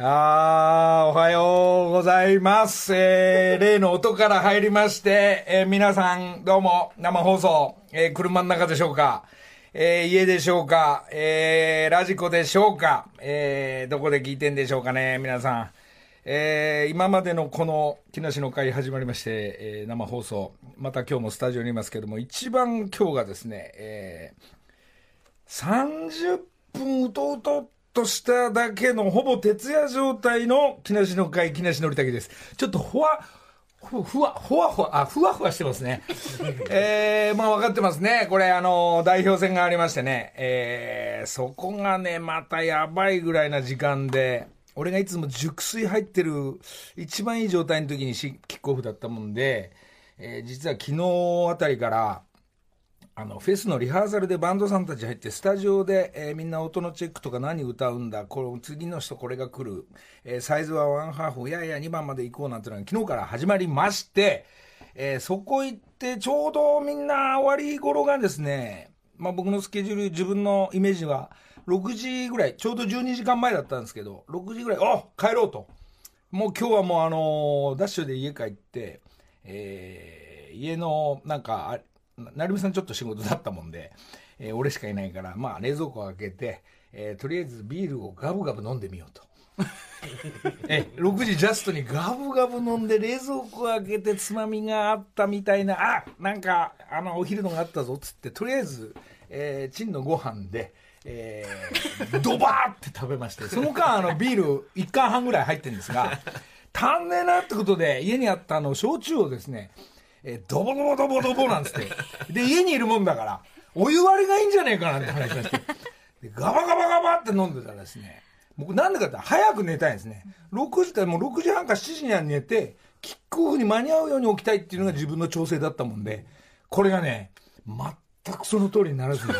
あー、おはようございます。えー、例の音から入りまして、えー皆さんどうも生放送、えー車の中でしょうか、えー家でしょうか、えーラジコでしょうか、えーどこで聞いてんでしょうかね、皆さん。えー今までのこの木梨の会始まりまして、えー生放送、また今日もスタジオにいますけども、一番今日がですね、えー30分うとうととしただけのほぼ徹夜状態の木梨の会木梨憲武です。ちょっとふわ、ふふわ、ふわふわ、あ、ふわふわしてますね。えー、まあ分かってますね。これあの、代表戦がありましてね、えー、そこがね、またやばいぐらいな時間で、俺がいつも熟睡入ってる一番いい状態の時にしキックオフだったもんで、えー実は昨日あたりから、あのフェスのリハーサルでバンドさんたち入ってスタジオで、えーみんな音のチェックとか何歌うんだこの次の人これが来る、えーサイズはワンハーフいやいや2番まで行こうなんていうのが昨日から始まりまして、えーそこ行ってちょうどみんな終わり頃がですね、まあ、僕のスケジュール自分のイメージは6時ぐらいちょうど12時間前だったんですけど6時ぐらいお帰ろうと。もう今日はもうあのーダッシュで家帰って、えー家のなんかあ成美さんちょっと仕事だったもんで、えー俺しかいないからまあ冷蔵庫開けて、えーとりあえずビールをガブガブ飲んでみようと。え6時ジャストにガブガブ飲んで冷蔵庫開けてつまみがあったみたいなあなんかあのお昼のがあったぞっつってとりあえず、えー、チンのご飯で、えー ドバーって食べましてその間あのビール1缶半ぐらい入ってるんですが 足んねえなってことで家にあったあの焼酎をですね、えードボドボドボドボなんつって。で家にいるもんだからお湯割りがいいんじゃねえかなんて話をして。でガバガバガバって飲んでたらですね僕なんでかって早く寝たいんですね。6時からもう6時半か7時には寝てキックオフに間に合うように起きたいっていうのが自分の調整だったもんでこれがね全くその通りにならずに。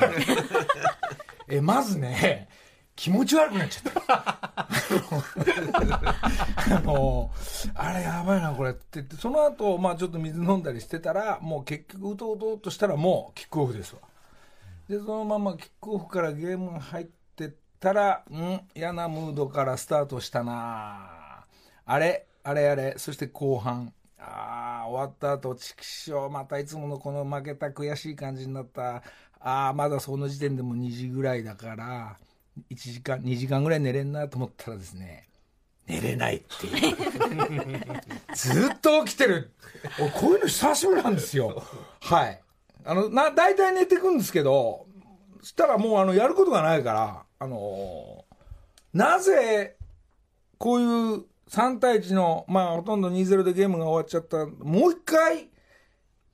えまずね気持ち悪くなっちゃった。あのあれやばいなこれって。言ってその後まあちょっと水飲んだりしてたらもう結局うとうとうとしたらもうキックオフですわ。でそのままキックオフからゲーム入ってったらん？嫌なムードからスタートしたな。あれ？あれあれ？そして後半。ああ終わった後畜生またいつものこの負けた悔しい感じになった。ああまだその時点でも2時ぐらいだから。1時間2時間ぐらい寝れんなと思ったらですね寝れないっていう。ずっと起きてる。俺こういうの久しぶりなんですよ。はい。あのな大体寝てくんですけどそしたらもうあのやることがないからあのなぜこういう3対1のまあほとんど2-0でゲームが終わっちゃった。もう一回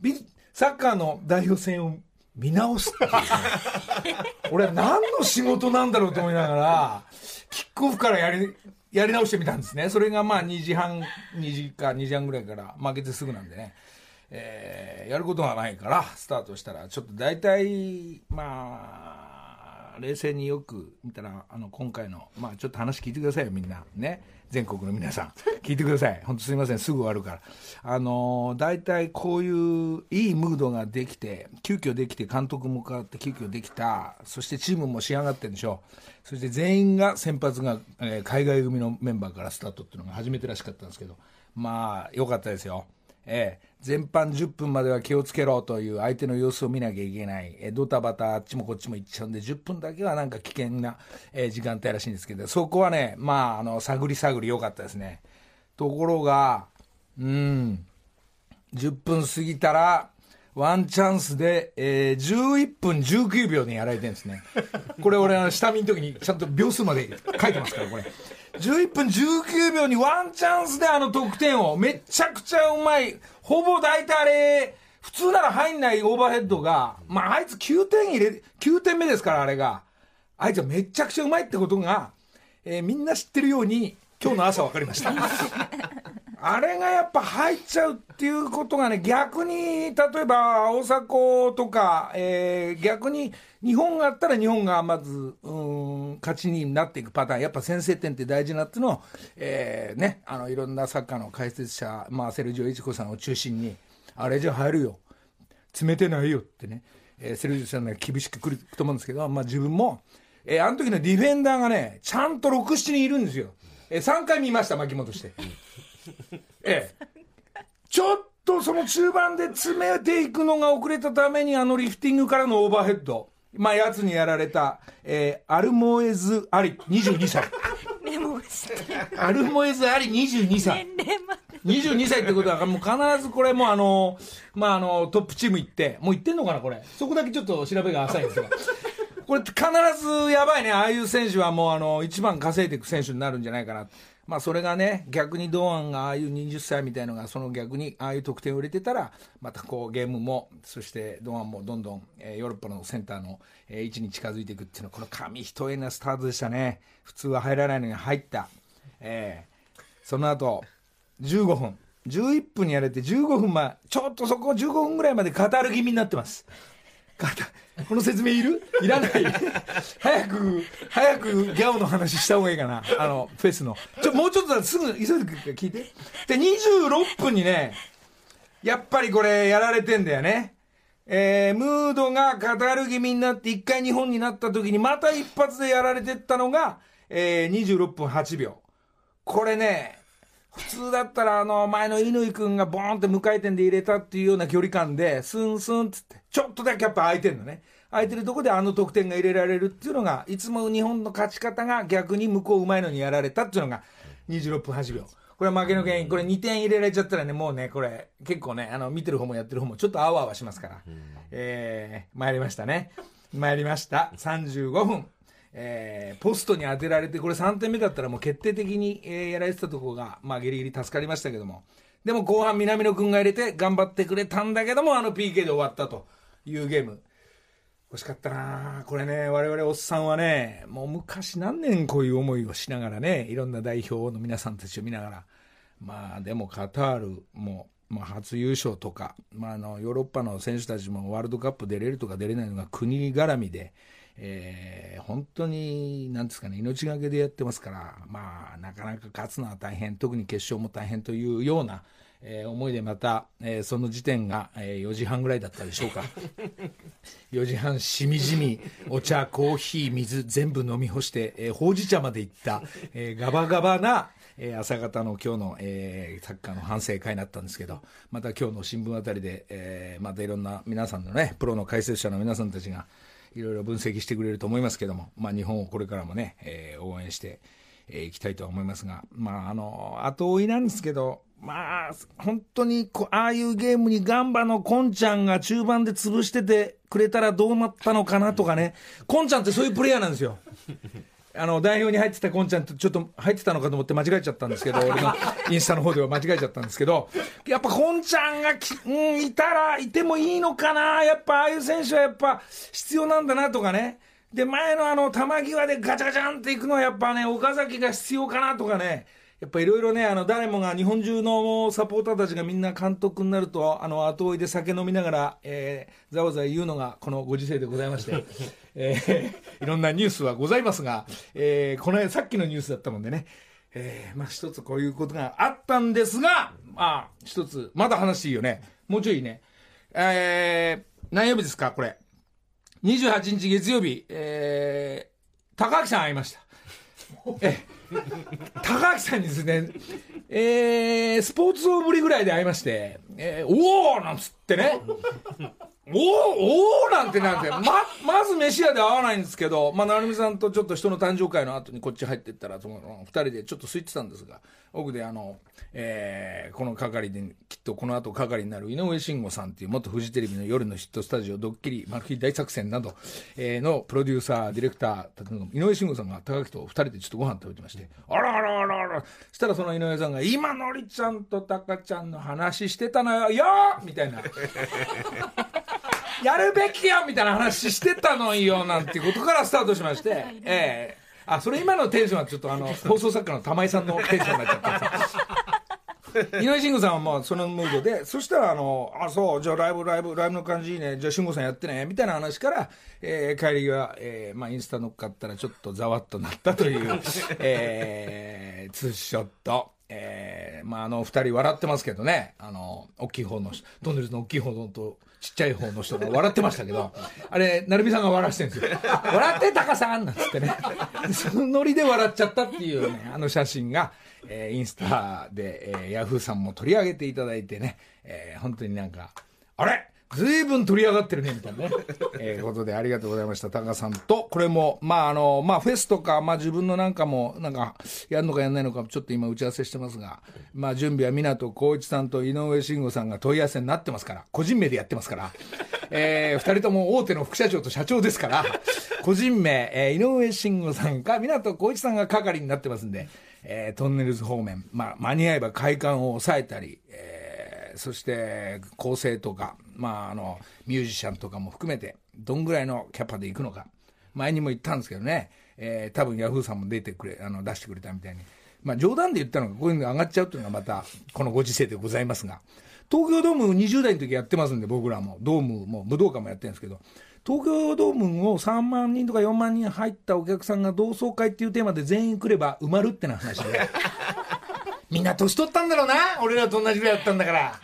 ビサッカーの代表戦を見直すっていう俺は何の仕事なんだろうと思いながらキックオフからやりやり直してみたんですね。それがまあ2時半2時か2時半ぐらいから負けてすぐなんでね、えーやることがないからスタートしたら。ちょっと大体まあ冷静によく見たらあの今回のまあちょっと話聞いてくださいよみんな。ね。全国の皆さん 聞いてください。本当すみません。すぐ終わるから。あの大体こういういいムードができて急遽できて監督も変わって急遽できた。そしてチームも仕上がってるんでしょう。そして全員が先発が、えー海外組のメンバーからスタートっていうのが初めてらしかったんですけど。まあ良かったですよ。ええ、前半10分までは気をつけろという相手の様子を見なきゃいけない、えドタバタあっちもこっちも行っちゃうんで10分だけはなんか危険な、え時間帯らしいんですけどそこはねまああの探り探り良かったですね。ところがうん10分過ぎたらワンチャンスで、えー11分19秒にやられてるんですね。これ俺下見の時にちゃんと秒数まで書いてますからこれ。11分19秒にワンチャンスであの得点を。めちゃくちゃうまい。ほぼ大体あれ普通なら入んないオーバーヘッドがまああいつ9点入れ9点目ですからあれが。あいつはめちゃくちゃうまいってことが、えーみんな知ってるように今日の朝分かりました。あれがやっぱ入っちゃうっていうことがね、逆に、例えば大迫とか、えー逆に日本があったら日本がまず、うん、勝ちになっていくパターン、やっぱ先制点って大事なっていうのを、えーね、あの、いろんなサッカーの解説者、まあ、セルジオ・イチコさんを中心に、あれじゃ入るよ。詰めてないよってね、えーセルジオさんが厳しくくると思うんですけど、まあ自分も、えーあの時のディフェンダーがね、ちゃんと6、7人いるんですよ。えー、3回見ました巻き戻して ええちょっとその中盤で詰めていくのが遅れたためにあのリフティングからのオーバーヘッドまあ、やつにやられた、えー、アルモエズ・アリ、22歳。メモしてアルモエズ・アリ、22歳。年齢まで22歳ってことは、もう必ずこれもあの、まあ、あの、トップチーム行って、もう行ってんのかな、これ。そこだけちょっと調べが浅いんですが。これ必ずやばいね。ああいう選手はもうあの、一番稼いでいく選手になるんじゃないかな。まあ、それがね、逆に堂安がああいう20歳みたいのが、その逆にああいう得点を入れてたら、またこうゲームも、そして堂安もどんどん、えーヨーロッパのセンターの、えー位置に近づいていくっていうのは、この紙一重なスタートでしたね。普通は入らないのに入った。えーその後、15分。11分にやれて15分前、ちょっとそこ15分ぐらいまで語る気味になってます。この説明いる？いらない早く、早くギャオの話した方がいいかな。あの、フェスの。ちょ、もうちょっとすぐ急いで聞いて。で、26分にね、やっぱりこれやられてんだよね。えー、ムードが語る気味になって一回日本になった時にまた一発でやられてったのが、えー、26分8秒。これね、普通だったらあの前の乾君がボーンって無回転で入れたっていうような距離感で、スンスンっつって、ちょっとだけやっぱ空いてんのね。空いてるとこであの得点が入れられるっていうのが、いつも日本の勝ち方が逆に向こううまいのにやられたっていうのが26分8秒。これは負けの原因、これ2点入れられちゃったらね、もうね、これ結構ね、あの見てる方もやってる方もちょっとあわあわしますから。えー、参りましたね。参りました。35分。えーポストに当てられて、これ3点目だったらもう決定的に、えーやられてたところが、まあギリギリ助かりましたけども。でも後半南野くんが入れて頑張ってくれたんだけども、あの PK で終わったというゲーム。惜しかったなこれね、我々おっさんはね、もう昔何年こういう思いをしながらね、いろんな代表の皆さんたちを見ながら、まあでもカタールも、まあ、初優勝とか、まあ、あのヨーロッパの選手たちもワールドカップ出れるとか出れないのが国絡みで、えー本当に、なんですかね、命がけでやってますから、まあ、なかなか勝つのは大変、特に決勝も大変というような、えー思いでまた、えーその時点が、えー4時半ぐらいだったでしょうか。4時半しみじみお茶コーヒー水全部飲み干して、えーほうじ茶まで行った、えーガバガバな、えー朝方の今日の、えーサッカーの反省会になったんですけどまた今日の新聞あたりで、えーまたいろんな皆さんのねプロの解説者の皆さんたちがいろいろ分析してくれると思いますけども、まあ、日本をこれからもね、えー応援してえーいきたいとは思いますが、まあ、あの後追いなんですけどまあ、本当にこああいうゲームにガンバのコンちゃんが中盤で潰しててくれたらどうなったのかなとかね、コンちゃんってそういうプレイヤーなんですよ。あの代表に入ってたコンちゃんとちょっと入ってたのかと思って間違えちゃったんですけど、俺のインスタの方では間違えちゃったんですけど、やっぱコンちゃんがき、うん、いたらいてもいいのかな、やっぱああいう選手はやっぱ必要なんだなとかね。で、前のあの、球際でガチャガチャンっていくのはやっぱね、岡崎が必要かなとかね。やっぱいろいろね、あの、誰もが、日本中のサポーターたちがみんな監督になると、あの、後追いで酒飲みながら、えー、ざわざわ言うのが、このご時世でございまして、えーいろんなニュースはございますが、えーこの間さっきのニュースだったもんでね、えーまあ一つこういうことがあったんですが、まあ一つ、まだ話いいよね。もうちょいね。えー、何曜日ですか、これ。28日月曜日、えー、高木さん会いました。え高木さんにですね、えー、スポーツ大ぶりぐらいで会いまして、えー、おおなんつってね、おおなんてなんて、ま、まず飯屋で会わないんですけど、まあ、成美さんとちょっと人の誕生会の後にこっち入ってったら、その二人でちょっと空いてたんですが、奥であの、えーこの係で、きっとこの後係になる井上慎吾さんっていう元フジテレビの夜のヒットスタジオ、ドッキリ、マル秘大作戦など、えーのプロデューサー、ディレクター、井上慎吾さんが高木と二人でちょっとご飯食べてまして、あらあらあらあら、したらその井上さんが、今のりちゃんと高ちゃんの話してたのよ、よーみたいな。やるべきよみたいな話してたのよなんてことからスタートしまして、ええ。あそれ今のテンションはちょっとあの 放送作家の玉井さんのテンションになっちゃった 井上慎吾さんはもうそのムードでそしたらあのあそうじゃあライブライブライブの感じいいね。じゃあ慎吾さんやってねみたいな話から、えー帰り際、えーまあ、インスタ乗っかったらちょっとざわっとなったという、えーツーショット、えーまあ、あの二人笑ってますけどね。あのの大きい方の人トンネルズの大きい方のとちっちゃい方の人が笑ってましたけどあれ成美さんが笑わしてるんですよ「笑ってタカさん!」なんつってねそのノリで笑っちゃったっていうねあの写真が、えーインスタで、えーヤフーさんも取り上げていただいてね、えー本当になんかあれずいぶん取り上がってるね、みたいなね。えーことでありがとうございました。タカさんと、これも、まあ、あの、まあ、フェスとか、まあ、自分のなんかも、なんか、やるのかやんないのか、ちょっと今打ち合わせしてますが、まあ、準備は湊光一さんと井上慎吾さんが問い合わせになってますから、個人名でやってますから、えー二人とも大手の副社長と社長ですから、個人名、えー井上慎吾さんか、湊光一さんが係になってますんで、えートンネルズ方面、まあ、間に合えば快感を抑えたり、えーそして構成とか、まあ、あのミュージシャンとかも含めてどんぐらいのキャパでいくのか。前にも言ったんですけどね、えー多分ヤフーさんも出てくれあの出してくれたみたいに、まあ、冗談で言ったのがこういうのが上がっちゃうというのがまたこのご時世でございますが。東京ドーム20代の時やってますんで僕らも。ドームも武道館もやってるんですけど。東京ドームを3万人とか4万人入ったお客さんが同窓会っていうテーマで全員来れば埋まるってな話で。みんな年取ったんだろうな。俺らと同じぐらいやったんだから。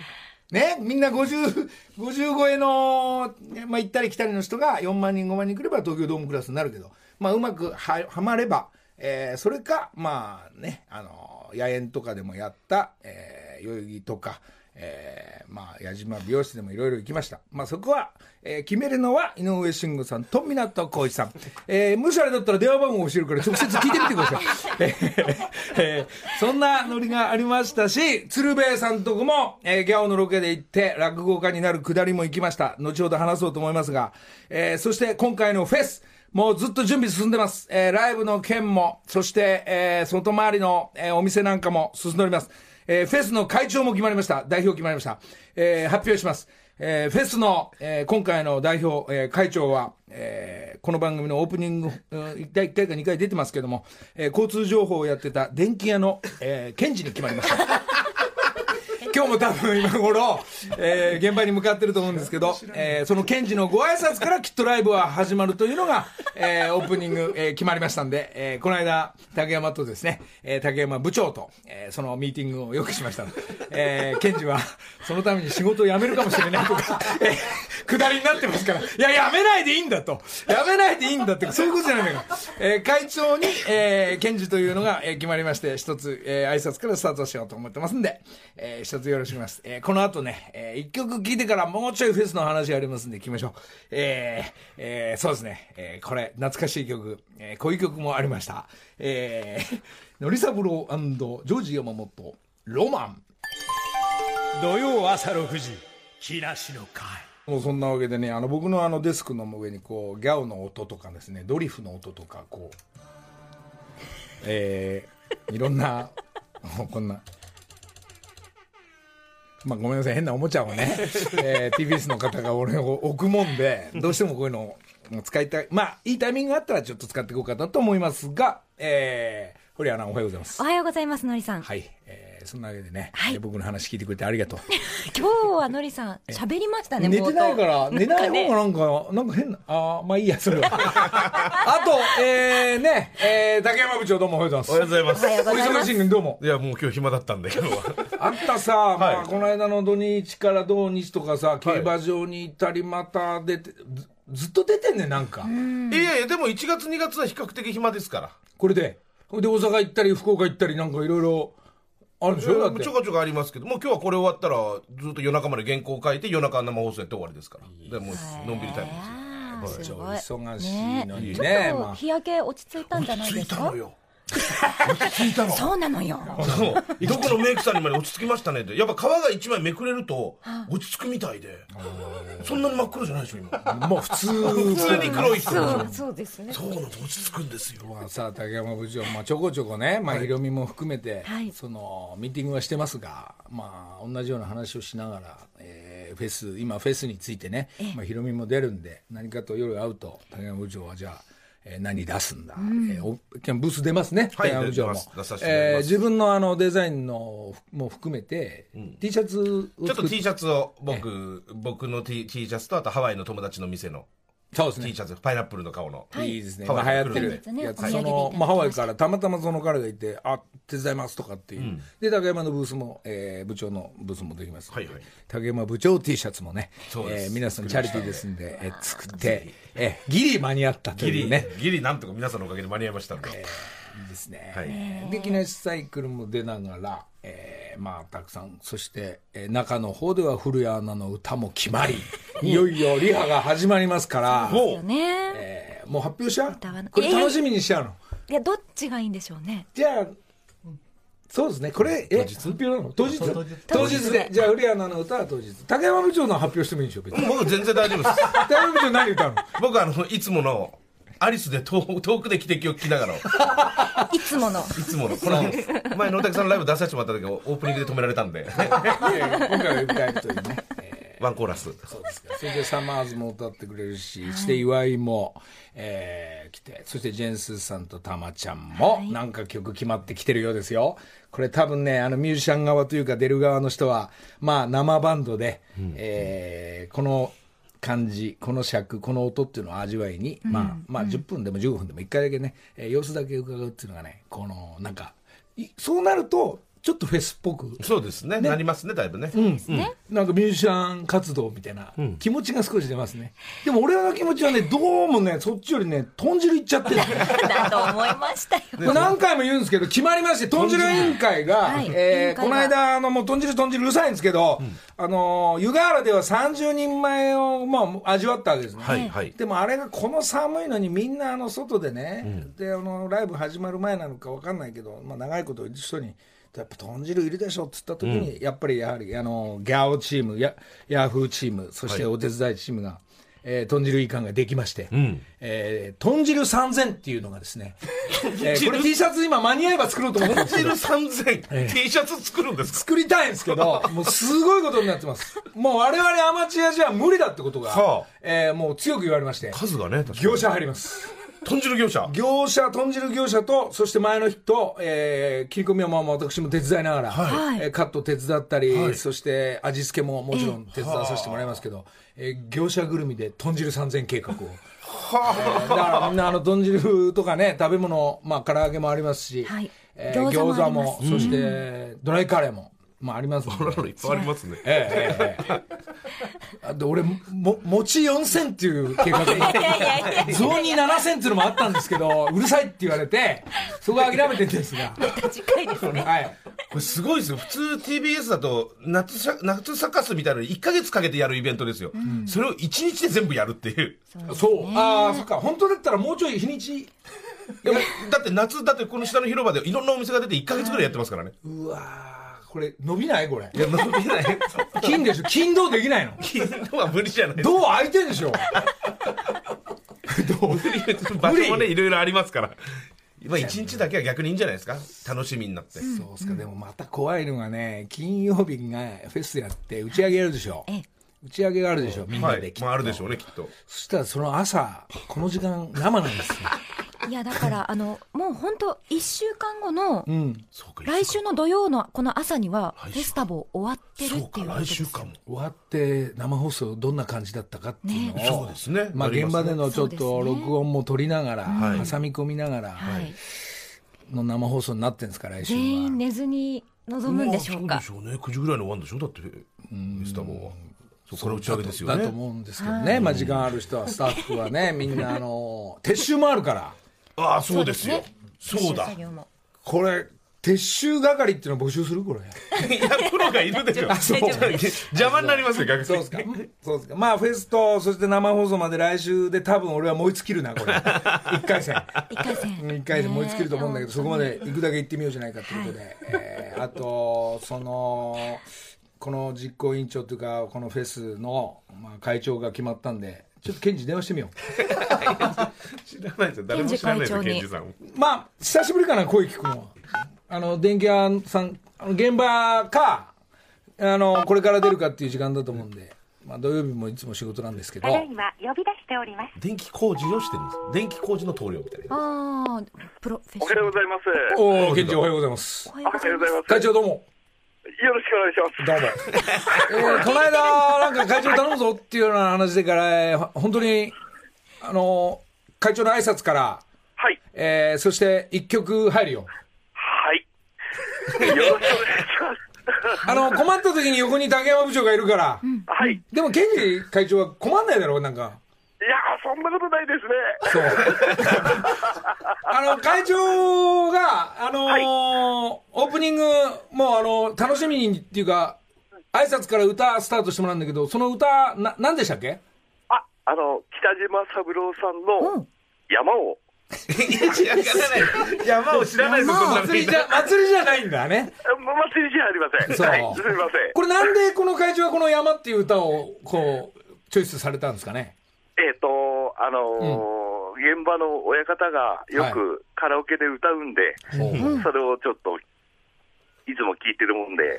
ねみんな50、50超えの、まあ、行ったり来たりの人が4万人、5万人来れば東京ドームクラスになるけど、まあ、うまくははまれば、えーそれか、まあね、あの、野猿とかでもやった、えー代々木とか、えーまあ、矢島美容室でもいろいろ行きました。まあ、そこは、えー決めるのは井上慎吾さんと湊浩一さん。えー、もしあれだったら電話番号教えるから直接聞いてみてください。えーえーそんなノリがありましたし、鶴瓶さんとこも、えーギャオのロケで行って落語家になるくだりも行きました。後ほど話そうと思いますが、えーそして今回のフェス、もうずっと準備進んでます。えーライブの件も、そして、えー外回りの、えーお店なんかも進んでおります。えーフェスの会長も決まりました。代表決まりました。えー発表します。えーフェスの、えー今回の代表、えー会長は、えーこの番組のオープニング、うん第1回か2回出てますけども、えー交通情報をやってた電気屋の、えー、検事に決まりました。今日も多分今頃、えー現場に向かってると思うんですけど、えーその検事のご挨拶からきっとライブは始まるというのが、えーオープニング、えー決まりましたんで、えーこの間、竹山とですね、えー竹山部長と、えーそのミーティングをよくしました。えー検事は、そのために仕事を辞めるかもしれないとか、えー下りになってますから、いや、やめないでいいんだと。やめないでいいんだって、そういうことじゃないのよ。えー会長に、えー検事というのが、えー決まりまして、一つ、えー挨拶からスタートしようと思ってますんで、えー一つよろしくお願いします。えーこの後ね、えー一曲聴いてからもうちょいフェスの話ありますんで、聞きましょう。えーえーそうですね、えーこれ、懐かしい曲、えーこういう曲もありました。えー、のりさぶろうジョージ山本、ロマン。土曜朝6時木梨の会もうそんなわけでね、あの僕のあのデスクの上にこうギャオの音とかですね、ドリフの音とかこう、えー、いろんな、こんな。まあ、ごめんなさい、変なおもちゃをね、えー TBS の方が俺を置くもんで、どうしてもこういうのを使いたい、まあ、いいタイミングがあったらちょっと使っていこうかなと思いますが、えー、堀アナおはようございますお。はようございます、のりさん。はい、えーそんなわけでね、はいえー僕の話聞いてくれてありがとう。今日はのりさん、喋りましたね、寝てないから、寝ない方がなんかねなんか、変な、あーまあいいや、それは。あと、えー、ね、えー、竹山部長どうもおはようございます。おはようございます。お忙しいのにどうも。いや、もう今日暇だったんで、今日は。あんたさ、まあ、この間の土日から土日とかさ、競馬場に行ったり、また出て、ずずっと出てんねなんか。いやいや、でも1月2月は比較的暇ですから。これで。これで大阪行ったり、福岡行ったり、なんかいろいろあるでしょ？だってちょ。こちょこありますけど、もう今日はこれ終わったら、ずっと夜中まで原稿を書いて、夜中生放送やって終わりですから。でもう、のんびりタイムですよ。あーすごい。忙しいのにちね。まあょっと日焼け落ち着いたんじゃない落ですか？ち着いたのよ。落ち着いたの？そうなのよ。そうどこのメイクさんにまで落ち着きましたねって。やっぱ皮が一枚めくれると、落ち着くみたいで。そんなに真っ黒じゃないでしょ、今。もう普通。普通に黒い人そう、そうですね。そうなんです、落ち着くんですよ。まあさあ竹山部長、まあ、ちょこちょこね、まあ、ヒロミも含めて、はいそのミーティングはしてますが、まあ、同じような話をしながら、えーフェス今フェスについてね、まあ、ヒロミも出るんで何かと夜会うと竹山部長はじゃあえー何出すんだ、えーお今日ブース出ますね、はい竹山部長もえー自分のあのデザインのも含めて、T シャツをちょっと T シャツを僕、僕の T, T シャツとあとハワイの友達の店のそうですね T シャツ、パイナップルの顔の。いいですね。ハワイまあ流行ってるやつ。その、まあハワイからたまたまその彼がいて、あ、手伝いますとかっていう。で、竹山のブースも、えー部長のブースもできますので。はいはい竹山部長 T シャツもね、そうですえー皆さんチャリティーですんで、えー作って、えーギリ間に合ったとギリ、いうね。ギリなんとか皆さんのおかげで間に合いましたんで。いいですね。はいで、木梨サイクルも出ながら、えーまあ、たくさん、そして、えー中の方では古谷アナの歌も決まり、いよいよリハが始まりますから、もよね。えーもう発表しちゃう？これ楽しみにしちゃうの。いや、どっちがいいんでしょうね。じゃあ、そうですね、これ、え、発表なの当日？当日当日で。じゃあ、古谷アナの歌は当日。竹山部長の発表してもいいでしょ、別に。僕全然大丈夫です。竹山部長何歌うの？僕あの、いつもの、アリスで遠遠くで汽笛を聞きながら、いつもの。いつもの、この、前、野竹さんのライブ出させてもらった時オープニングで止められたんで、いやいや今回は歌えるというね。えーワンコーラス。そうですか。それでサマーズも歌ってくれるし、して岩井も、えー来て、そしてジェンスーさんとたまちゃんも、なんか曲決まってきてるようですよ。これ多分ね、あのミュージシャン側というか出る側の人は、まあ生バンドで、えーこの感じ、この尺、この音っていうのを味わいに、まあ、まあ10分でも15分でも1回だけね、えー様子だけ伺うっていうのがね、この、なんか、いそうなると、ちょっとフェスっぽくそうですね。なりますね、だいぶね。なんかミュージシャン活動みたいな気持ちが少し出ますね。でも俺の気持ちはね、どうもね、そっちよりね、豚汁いっちゃってる。だと思いましたよ。何回も言うんですけど、決まりまして、豚汁委員会が、はいえーこの間、あの、もう豚汁豚汁うるさいんですけど、あの、湯河原では30人前を、まあ、味わったわけですね。はい、はい。でもあれがこの寒いのにみんなあの外でね、であのライブ始まる前なのか分かんないけど、まあ、長いこと言う人にやっぱ豚汁いるでしょっつった時に、やっぱりやはりあのギャオチームやヤフーチームそしてお手伝いチームが、えー豚汁いかんができまして、ん。えー豚汁3000っていうのがですね、えーこれ T シャツ今間に合えば作ろうと思ってるんですけど。汁3000、T シャツ作るんですか？作りたいんですけど、もうすごいことになってます。もう我々アマチュアじゃ無理だってことが、はあ。えーもう強く言われまして、数がね、業者入ります。豚汁業者。業者、豚汁業者と、そして前の日と、えー、切り込みはまあ私も手伝いながら、はい。えーカット手伝ったり、はい。そして味付けももちろん手伝わさせてもらいますけど、えー業者ぐるみで豚汁3000計画を。えーだからみんなあの豚汁とかね、食べ物、まあ唐揚げもありますし、はい。えー餃子も、そしてドライカレーも、まあありますんでこんなのいっぱいありますね。ええええで俺も餅4000っていう計画いやいやいや雑煮7000っていうのもあったんですけどうるさいって言われてそこは諦めてるんですが近いですね。はいこれすごいですよ。普通 TBS だと夏サ、夏サカスみたいなの1ヶ月かけてやるイベントですよ。それを1日で全部やるっていう。そうああそっか本当だったらもうちょい日にちいやだって夏、だってこの下の広場でいろんなお店が出て1ヶ月ぐらいやってますからね。うわーこれ伸びない？これ。いや、伸びない。金でしょ？金銅できないの？昨日は無理じゃない。です銅空いてんでしょ？場所もね、いろいろありますから。まあ1日だけは逆にいいんじゃないですか？楽しみになって。そうっすか、でもまた怖いのがね金曜日がフェスやって打ち上げやるでしょ。ええ打ち上げがあるでしょみんはないで、きっ。とまああるでしょうね、きっと。そしたらその朝この時間生なんですよ。いや、だから、あの、もう本当一週間後の、うん。来週の土曜のこの朝には、フェスタボ終わってるそうか、っていうことです来週かも。終わって生放送どんな感じだったかっていうのを、ね。そうですね。まあ、現場でのちょっと録音も取りながら、はい。挟み込みながらはい。の生放送になってるんですから来週は。全員寝ずに臨むんでしょうか。まあ。そうでしょうね。9時ぐらいに終わるんでしょだって、フェスタもは。そこから打ち上げですよね。だと思うんですけどね、まあ、時間ある人はスタッフはね みんなあの撤収もあるからああ、そうですよね。そうだ。これ撤収係っていうのを募集するこれ いや、プロがいるでしょ。そう邪魔になりますよ、逆に。そうですか。そうですか。まあ、フェスと、そして生放送まで来週で多分俺は燃え尽きるな、これ。一回戦。一回戦。一回戦燃え尽きると思うんだけど、ねそこまで行くだけ行ってみようじゃないかということで。えーあと、その、この実行委員長というか、このフェスの、まあ、会長が決まったんで、ちょっと検事電話してみよ知らないですよ。誰も知らないですよ、ケンジさん。う。まあ、久しぶりかな、声聞くのは。あの、電気屋さん、あの現場か、あの、これから出るかっていう時間だと思うんで、まあ、土曜日もいつも仕事なんですけどた、だいま呼び出しております。電気工事をしてるんです。電気工事の棟梁みたいな。ああ、プロフェッおはようごショナル。ざいます。おお、検事おはようございますおはようございます。会長どうも。よろしくお願いします。どうも。えー、この間、なんか会長頼むぞっていうような話でから、本当に、あの会長の挨拶から、はい。えー、そして一曲入るよ。はい。よろしくお願いします。あの、困った時に横に竹山部長がいるから。はい。いでも、ケンジ会長は困んないだろう、なんか。や、そんなことないですね。そう。あの、会長が、あのーオープニング、もうあの、楽しみにっていうか、挨拶から歌スタートしてもらうんだけど、その歌、な、何でしたっけ？あ、あの、北島三郎さんの山を、いや知らない山を知らないですよ、そんなの祭りじゃ、祭りじゃないんだね。祭りじゃありません。そうはい。すみません。これなんでこの会長はこの山っていう歌を、こう、チョイスされたんですかね？えっ、と、あのー現場の親方がよくカラオケで歌うんで、それをちょっと、いつも聞いてるもんで、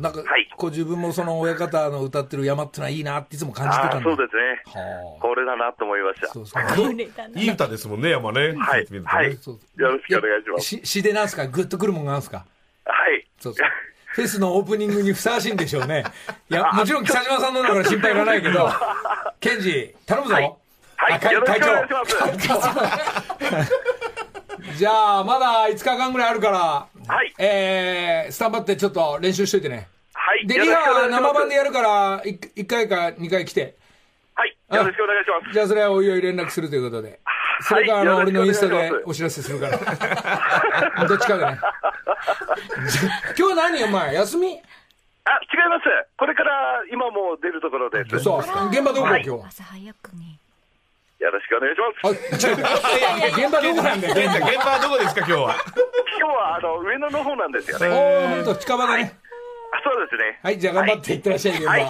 なんか、はいこう自分もその親方の歌ってる山ってのはいいなっていつも感じてたんだああ、そうですね。はあこれだなと思いました。そうですか。いい歌ですもんね、山ね。はいはいそうよろしくお願いします。し詩でなんすか？グッとくるもんがあるんすか？はい。そうそう。フェスのオープニングにふさわしいんでしょうね。いや、もちろん北島さんのだから心配いらないけど、ケンジ、頼むぞ。はいはいあ会よろしくお願いし会ます。長 じゃあ、まだ5日間ぐらいあるから、はいえー、スタンバってちょっと練習しといてね。はい。で、よリハ生版でやるから、1回か2回来て。はい。よろしくお願いします。じゃあ、それはおいおい連絡するということで。それから、あの、はい俺のインスタでお知らせするから。どっちかでね。今日何お前休み？あ、違います。これから今もう出るところです。そう。現場どこ、はい今日は。朝早くに。よろしくお願いします。現場どこなんだよ、現場。どこですか、今日は？今日はあの上野の方なんですよね。おー、ほんと、近場だね。あそうですね。はい、じゃあ頑張っていってらっしゃい、現場。はいよ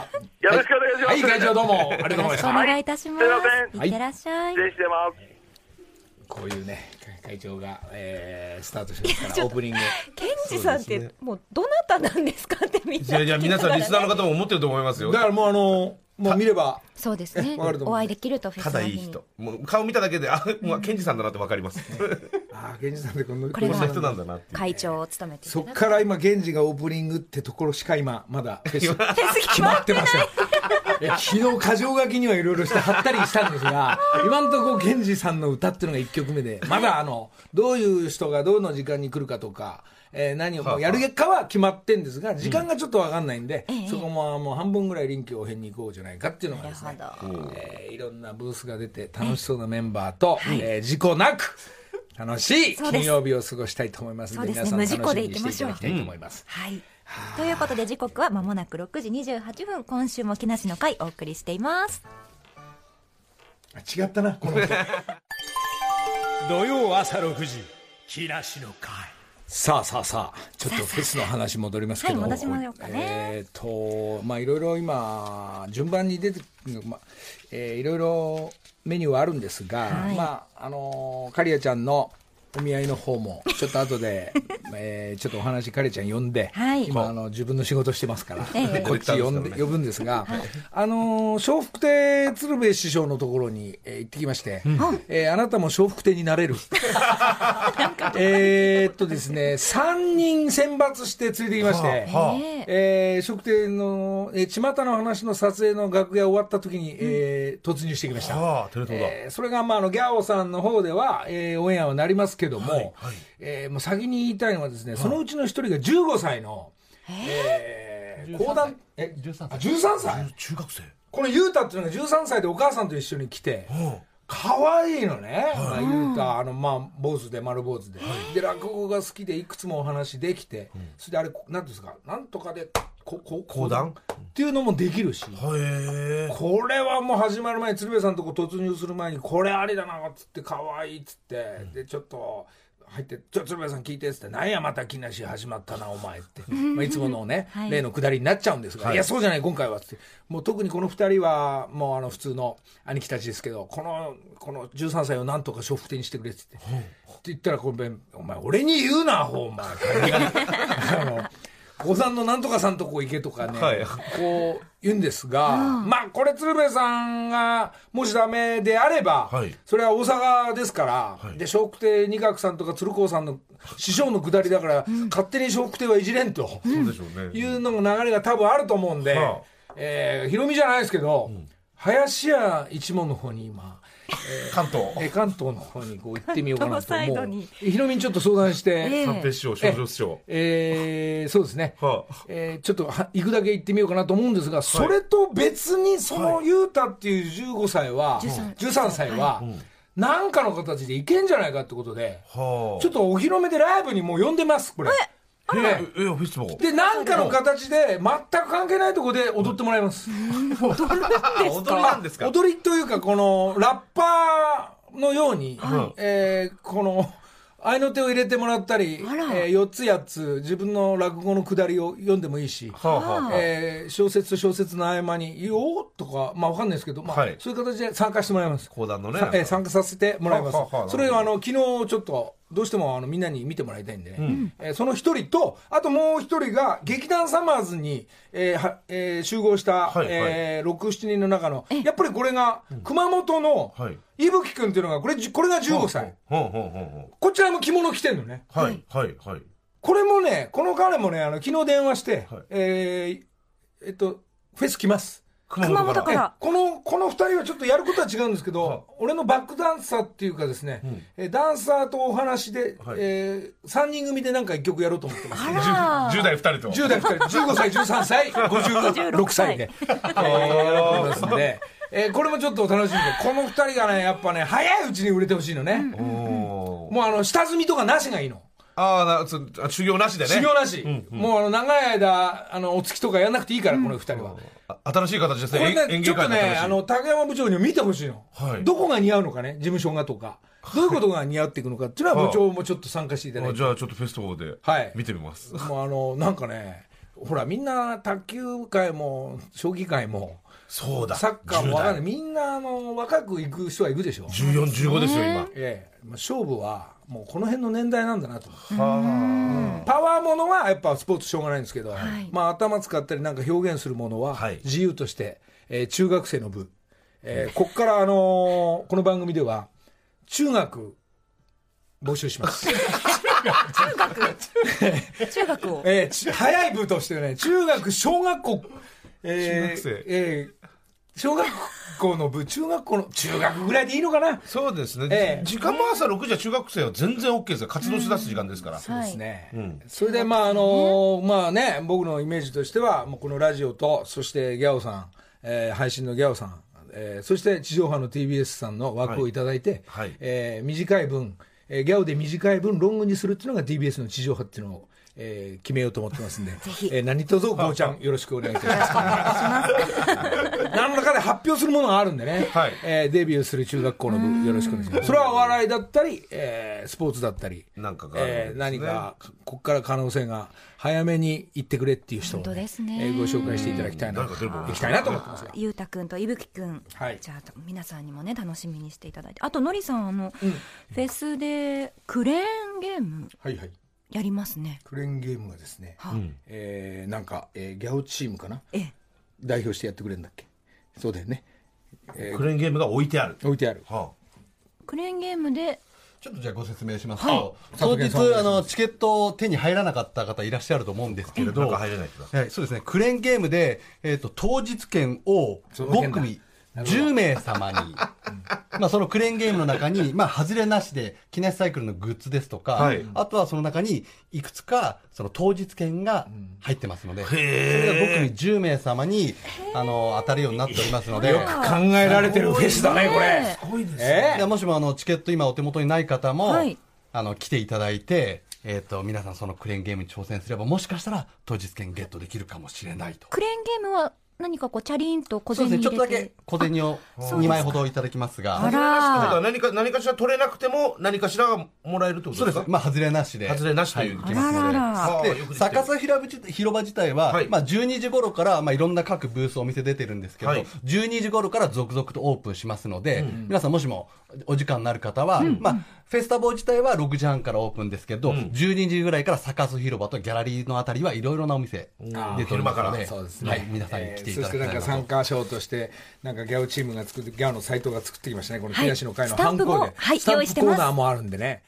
ろしくお願いしますはい、会長どうも、ありがとうございました。お願いいたします。はいすいませんいってらっしゃい。失礼してます。こういうね、会長が、えー、スタートしてますから、オープニング。ケンジさんって、もうどなたなんですかってみんな。いやいや、皆さん、リスナーの方も思ってると思いますよだ。からもうあの、もう見れば、そうですね。お会いできるとフェスただいい人。もう顔見ただけで、あ、もうケンジさんだなってわかります。ああ、源氏さんってこの、これがこんな人なんだなっていう。会長を務めてそっから今、源氏がオープニングってところしか今、まだフェス決まってません。昨日、箇条書きにはいろいろして貼ったりしたんですが、今のところ、源氏さんの歌っていうのが1曲目で、まだあの、どういう人がどの時間に来るかとか、えー何をもうやるかは決まってんですが、時間がちょっとわかんないんで、そこももう半分ぐらい臨機応変に行こうじゃないかっていうのがですね、えーいろんなブースが出て楽しそうなメンバーと、えー事故なく楽しい金曜日を過ごしたいと思います。のでそうです。ね皆さん楽しみに無事故で行きましょう。していただきたいと思います。はい。ということで時刻は間もなく6時28分、今週も木梨の会お送りしています。あ違ったなこの音 土曜朝6時木梨の会さあさあさあちょっとフェスの話戻りますけど。はい戻しましょうかね。えっ、とまあいろいろ今順番に出てまあえーいろいろメニューはあるんですが、はい。まああのーカリアちゃんのお見合いの方もちょっと後で、えーちょっとお話カリアちゃん呼んで、はい。今あの自分の仕事してますから、ええ。こっち呼んで呼ぶんですが、あのー笑福亭鶴瓶師匠のところに、えー行ってきまして、えーあなたも笑福亭になれる。えーっとですね、3人選抜して連れてきまして、はあ。ええ。ー、食亭の、えー、巷の話の撮影の楽屋終わった時に、えー突入してきました。はあ。えーそれが、まあ、あの、ギャオさんの方では、えーオンエアはなりますけども、はいはい。えーもう先に言いたいのはですね、そのうちの一人が15歳の、えー、講談、え、13歳。13歳？中学生。このユータっていうのが13歳でお母さんと一緒に来て、う。ん。可愛いのね、まあ、言うたあのまあ坊主で丸坊主で、で落語が好きでいくつもお話できて、それであれなんていうんですかなんとかでここ講談？っていうのもできるし。これはもう始まる前に鶴瓶さんのとこ突入する前にこれありだなっつって可愛いっつって、でちょっと入って「ちょ鶴瓶さん聞いて」っつって「なんやまた木梨始まったなお前」って、まあ、いつものね、はい。例のくだりになっちゃうんですが「い、やそうじゃない今回は」っつって。もう特にこの二人はもうあの普通の兄貴たちですけどこのこの13歳をなんとか笑福亭にしてくれっつって。って言ったらこれお前俺に言うなアホお前 あの五山のなんとかさんとこ行けとかね、はい。こう言うんですが、まあこれ鶴瓶さんがもしダメであれば、はい。それは大阪ですから、い。で笑福亭二角さんとか鶴光さんの師匠のくだりだから、勝手に笑福亭はいじれんと、そうでしょうね。いうのの流れが多分あると思うんで、はあ。えーヒロミじゃないですけど、林家一門の方に今、関東。えー関東の方にこう行ってみようかなと関東サイドもうにひろみにちょっと相談して、ええ。三平師匠少女師匠えーそうですね、はあ。えーちょっとは行くだけ行ってみようかなと思うんですが、それと別にその雄太っていう15歳は、13 13歳は、何かの形でいけんじゃないかってことで、はあ。ちょっとお披露目でライブにもう呼んでます、これ。えでえフェスティバル。で、何かの形で、全く関係ないところで踊ってもらいます。あ踊りなんですか？踊りというか、この、ラッパーのように、えーこの、合いの手を入れてもらったり、え4つ8つ自分の落語のくだりを読んでもいいし、はあはあ。はあえー小説と小説の合間に「よー」とかまあわかんないですけど、まあはい。そういう形で参加してもらいます。講談のねさえー参加させてもらいます、はあはあはあ。それをあの昨日ちょっとどうしてもあのみんなに見てもらいたいんでね、えーその一人とあともう一人が劇団サマーズに、えーはえー集合した、はいはい。えー67人の中のやっぱりこれが熊本のはい。伊吹君っていうのがこれじこれが15歳、こちらも着物着てんのね。はいはいはい。これもね、この彼もね、あの昨日電話して、はい。えーえっと、フェス来ます。熊本から。この、この二人はちょっとやることは違うんですけど、俺のバックダンサーっていうかですね、えーダンサーとお話で、はい。えー、3人組でなんか一曲やろうと思ってます。あら10代2人と。10代2人、15歳、13歳、56歳。で、えーやろうと思いますんで、えーこれもちょっと楽しみで、この二人がね、やっぱね、早いうちに売れてほしいのね。おーもうあの、下積みとかなしがいいの。ああなつあ修行なしでね。修行なし、もうあの長い間あのお月とかやんなくていいから、この二人は。あ新しい形ですこねれねちょっとねあの竹山部長にも見てほしいの、はい。どこが似合うのかね事務所がとか。どういうことが似合っていくのかっていうのは部長もちょっと参加していただいて、あじゃあちょっとフェスティバルではい。見てみます、もうあのなんかねほらみんな卓球界も将棋界もそうだ。サッカーもわかんない。10みんなあの若く行く人はいくでしょ、代1415ですよ今。ええ。まあ勝負はもうこの辺の年代なんだなと。思ってはパワーものはやっぱスポーツしょうがないんですけど、い。まあ、頭使ったりなんか表現するものははい。自由として、えー中学生の部、えーこっから、あのーこの番組では中学募集します、中学？を？えーち早い部としてね中学小学校、えー中学生。えー小学校の部中学校の中学ぐらいでいいのかな？あそうですね、ええ。時間も朝6時は中学生は全然 OK です。よ活動しだす時間ですから、そうですね、ん。それでまああのまあね僕のイメージとしてはもうこのラジオとそしてギャオさん、えー配信のギャオさん、えーそして地上波の TBS さんの枠をいただいて、はいはい。えー短い分、えーギャオで短い分ロングにするっていうのが TBS の地上波っていうのを、えー決めようと思ってますんで。えー何卒ゴーちゃんよろしくお願いいたします。何らかで発表するものがあるんでね、はい。えーデビューする中学校の部よろしくお願いします。それはお笑いだったり、えースポーツだったりなんかがね。えー何かここから可能性が早めに行ってくれっていう人を、本当ですね。えーご紹介していただきたいな行きたいなと思ってますがゆうたくんといぶきくん、はい。じゃあ皆さんにもね楽しみにしていただいて。あとのりさんあの、フェスでクレーンゲーム。はいはいやりますね。クレーンゲームがですね、はえーなんか、えーギャオチームかな？ええ。代表してやってくれるんだっけ？そうだよね、えークレーンゲームが置いてある、置いてある。はクレーンゲームでちょっとじゃあご説明します。はい。と、当日あのチケット手に入らなかった方いらっしゃると思うんですけれど、か入れないけどはい、そうですね、クレーンゲームで、えー、と当日券をその件だ。5組、10名様に、まあそのクレーンゲームの中に、まあ、外れなしで、木梨サイクルのグッズですとか、はい。あとはその中にいくつかその当日券が入ってますので、それが5組10名様にあの当たるようになっておりますので。考えられてるフェスだねこれ。ねすごいですえでもしもあのチケット今お手元にない方も、はい。あの来ていただいて、えー、と皆さんそのクレーンゲームに挑戦すればもしかしたら当日券ゲットできるかもしれないと。クレーンゲームは何かこうチャリンと小銭ね。ちょっとだけ小銭を2枚ほどいただきますが。あらだから何か何かしら取れなくても何かしらがもらえるってことですか？そうです。まあ外れなしで。外れなしというはい、いきますので。あららはあで逆さ広場広場自体は、はい。まあ、12時頃から、まあ、いろんな各ブースお店出てるんですけど、はい。12時頃から続々とオープンしますので、皆さんもしもお時間になる方は、まあ、フェスタボー自体は6時半からオープンですけど、12時ぐらいからサカス広場とギャラリーのあたりはいろいろなお店出ておりますので、そうですね、はい、皆さんに来ていただきたいえーそしてなんか参加賞としてなんかギャオチームが作ってギャオのサイトが作ってきましたね。このはい。東の会のハンコではいスタンプ用意してますコーナーもあるんでね